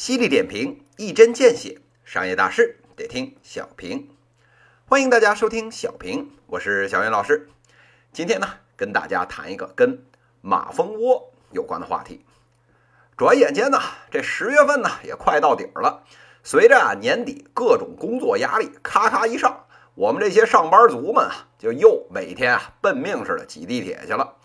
犀利点评，一针见血，商业大事得听小平。欢迎大家收听小平，我是小云老师。今天呢，跟大家谈一个跟马蜂窝有关的话题。转眼间呢，这十月份呢也快到底儿了。随着啊年底各种工作压力咔咔一上，我们这些上班族们啊，就又每天啊奔命似的挤地铁去了。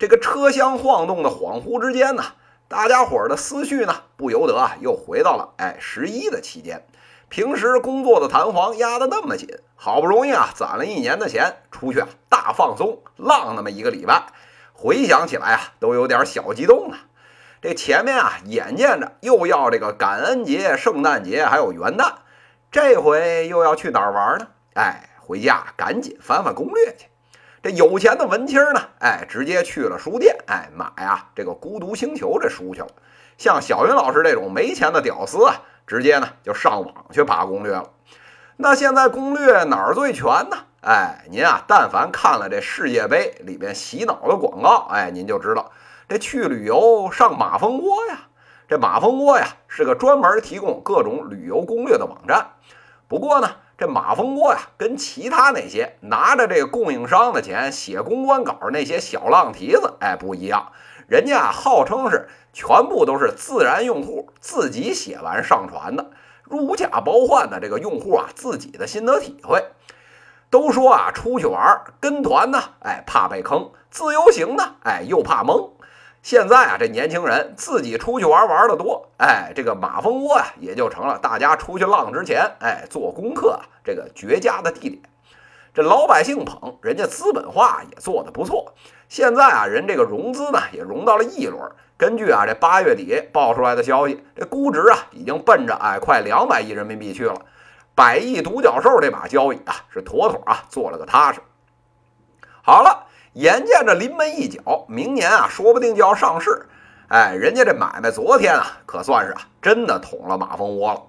这个车厢晃动的恍惚之间呢。大家伙儿的思绪呢，不由得啊，又回到了哎十一的期间。平时工作的弹簧压得那么紧，好不容易啊攒了一年的钱，出去啊大放松浪那么一个礼拜，回想起来啊都有点小激动啊。这前面啊眼见着又要这个感恩节、圣诞节还有元旦，这回又要去哪儿玩呢？哎，回家赶紧翻翻攻略去。这有钱的文青呢，哎，直接去了书店，哎，买啊这个《孤独星球》这书去了。像小云老师这种没钱的屌丝啊，直接呢就上网去爬攻略了。那现在攻略哪儿最全呢？哎，您啊，但凡看了这世界杯里边洗脑的广告，哎，您就知道这去旅游上马蜂窝呀。这马蜂窝呀是个专门提供各种旅游攻略的网站。不过呢。这马蜂窝呀，跟其他那些拿着这个供应商的钱写公关稿那些小浪蹄子，哎，不一样。人家啊，号称是全部都是自然用户自己写完上传的，如假包换的这个用户啊自己的心得体会。都说啊，出去玩跟团呢，哎，怕被坑；自由行呢，哎，又怕蒙。现在啊，这年轻人自己出去玩玩的多，哎，这个马蜂窝呀，也就成了大家出去浪之前，哎，做功课这个绝佳的地点。这老百姓捧，人家资本化也做得不错。现在啊，人这个融资呢，也融到了一轮。根据啊，这八月底爆出来的消息，这估值啊，已经奔着哎快两百亿人民币去了。百亿独角兽这把交椅啊，是妥妥啊做了个踏实。好了。眼见着临门一脚，明年啊，说不定就要上市。哎，人家这买卖昨天啊，可算是啊，真的捅了马蜂窝了。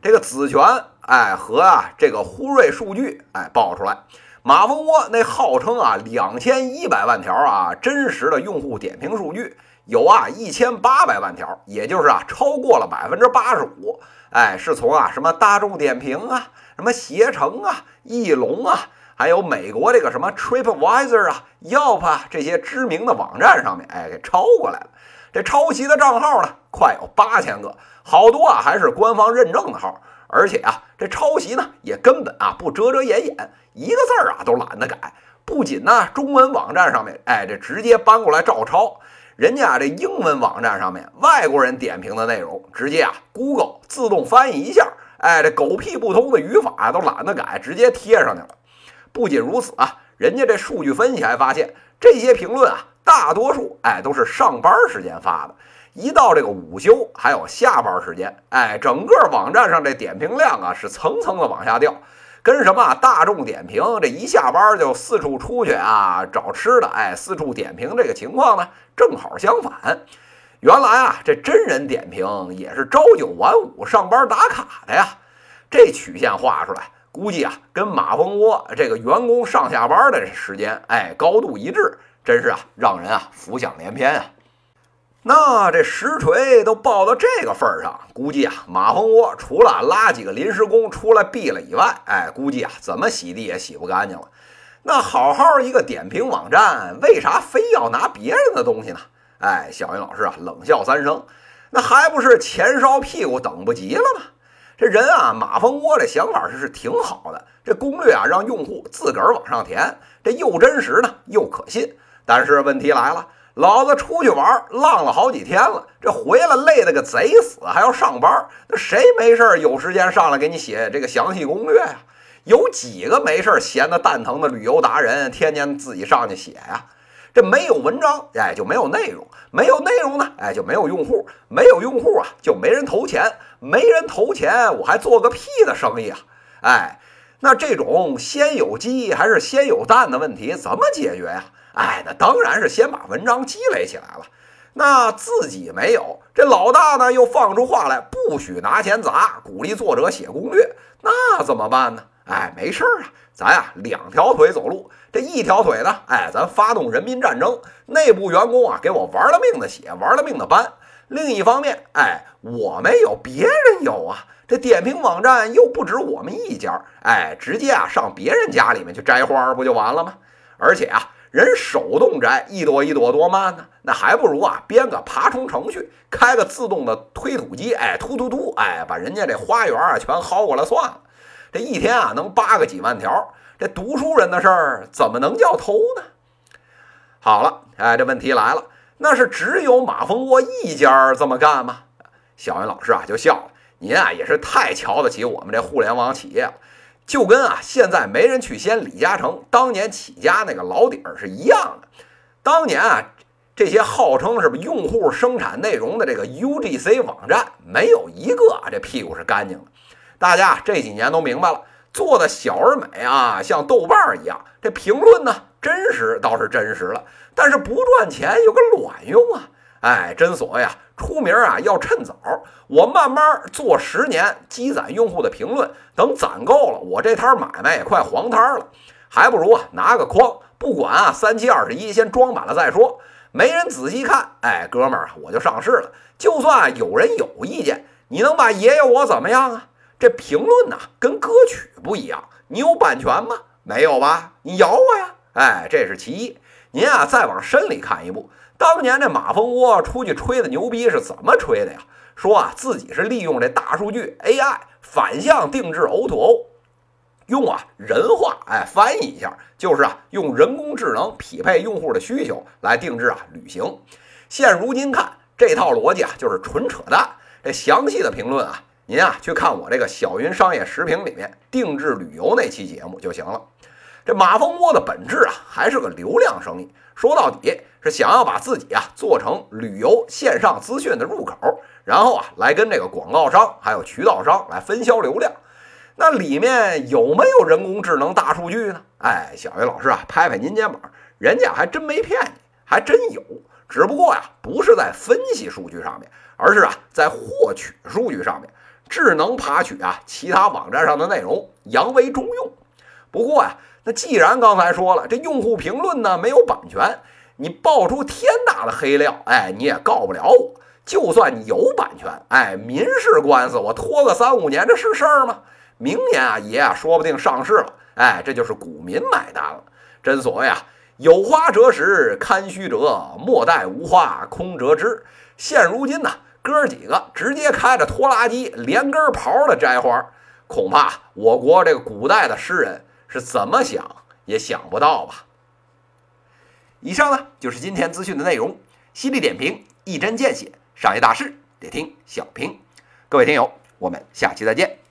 这个子权，哎，和啊这个呼瑞数据，哎，爆出来，马蜂窝那号称啊两千一百万条啊真实的用户点评数据，有啊一千八百万条，也就是啊超过了百分之八十五。哎，是从啊什么大众点评啊，什么携程啊，翼龙啊。还有美国这个什么 TripAdvisor 啊、Yelp 啊这些知名的网站上面，哎，给抄过来了。这抄袭的账号呢，快有八千个，好多啊还是官方认证的号。而且啊，这抄袭呢也根本啊不遮遮掩掩，一个字儿啊都懒得改。不仅呢中文网站上面，哎，这直接搬过来照抄。人家啊这英文网站上面，外国人点评的内容，直接啊 Google 自动翻译一下，哎，这狗屁不通的语法都懒得改，直接贴上去了。不仅如此啊，人家这数据分析还发现，这些评论啊，大多数哎都是上班时间发的，一到这个午休还有下班时间，哎，整个网站上这点评量啊是层层的往下掉，跟什么大众点评这一下班就四处出去啊找吃的，哎，四处点评这个情况呢，正好相反。原来啊，这真人点评也是朝九晚五上班打卡的呀，这曲线画出来。估计啊，跟马蜂窝这个员工上下班的时间，哎，高度一致，真是啊，让人啊浮想联翩啊。那这实锤都爆到这个份儿上，估计啊，马蜂窝除了拉几个临时工出来毙了以外，哎，估计啊，怎么洗地也洗不干净了。那好好一个点评网站，为啥非要拿别人的东西呢？哎，小云老师啊，冷笑三声，那还不是钱烧屁股等不及了吗？这人啊，马蜂窝这想法是是挺好的。这攻略啊，让用户自个儿往上填，这又真实呢，又可信。但是问题来了，老子出去玩浪了好几天了，这回来累得个贼死，还要上班，那谁没事有时间上来给你写这个详细攻略呀？有几个没事闲得蛋疼的旅游达人，天天自己上去写呀？这没有文章，哎，就没有内容；没有内容呢，哎，就没有用户；没有用户啊，就没人投钱；没人投钱，我还做个屁的生意啊！哎，那这种先有鸡还是先有蛋的问题怎么解决呀？哎，那当然是先把文章积累起来了。那自己没有，这老大呢又放出话来，不许拿钱砸，鼓励作者写攻略，那怎么办呢？哎，没事儿啊，咱呀两条腿走路，这一条腿呢，哎，咱发动人民战争，内部员工啊给我玩了命的写，玩了命的搬，另一方面，哎，我没有，别人有啊。这点评网站又不止我们一家，哎，直接啊上别人家里面去摘花不就完了吗？而且啊，人手动摘一朵一朵多慢呢，那还不如啊编个爬虫程序，开个自动的推土机，哎，突突突，哎，把人家这花园啊全薅过来算了。这一天啊能扒个几万条，这读书人的事儿怎么能叫偷呢？好了，哎，这问题来了。那是只有马蜂窝一家这么干吗？小云老师啊就笑了。您啊也是太瞧得起我们这互联网企业了，就跟啊现在没人去掀李嘉诚当年起家那个老底儿是一样的。当年啊这些号称是用户生产内容的这个 UGC 网站，没有一个这屁股是干净的。大家这几年都明白了，做的小而美啊，像豆瓣儿一样，这评论呢真实倒是真实了。但是不赚钱有个卵用啊！哎，真所谓啊，出名啊要趁早。我慢慢做十年，积攒用户的评论，等攒够了，我这摊买卖也快黄摊了。还不如啊拿个筐，不管啊三七二十一，先装满了再说。没人仔细看，哎，哥们儿，我就上市了。就算有人有意见，你能把爷爷我怎么样啊？这评论呢，跟歌曲不一样，你有版权吗？没有吧？你咬我呀！哎，这是其一。您啊，再往深里看一步，当年这马蜂窝出去吹的牛逼是怎么吹的呀？说啊，自己是利用这大数据 AI 反向定制 O2O，用啊人话哎翻译一下，就是啊用人工智能匹配用户的需求来定制啊旅行。现如今看这套逻辑啊，就是纯扯淡。这详细的评论啊，您啊去看我这个小云商业时评里面定制旅游那期节目就行了。这马蜂窝的本质啊，还是个流量生意。说到底是想要把自己啊做成旅游线上资讯的入口，然后啊来跟这个广告商还有渠道商来分销流量。那里面有没有人工智能大数据呢？哎，小云老师啊，拍拍您肩膀，人家还真没骗你，还真有。只不过呀，不是在分析数据上面，而是啊在获取数据上面，智能爬取啊其他网站上的内容，扬为中用。不过呀。那既然刚才说了，这用户评论呢没有版权，你爆出天大的黑料，哎，你也告不了我。就算你有版权，哎，民事官司我拖个三五年，这是事儿吗？明年啊，爷啊，说不定上市了，哎，这就是股民买单了。真所谓啊，有花折时堪须折，莫待无花空折枝。现如今呢，哥几个直接开着拖拉机，连根刨的摘花，恐怕我国这个古代的诗人。是怎么想也想不到吧？以上呢就是今天资讯的内容，犀利点评，一针见血，商业大事得听小平。各位听友，我们下期再见。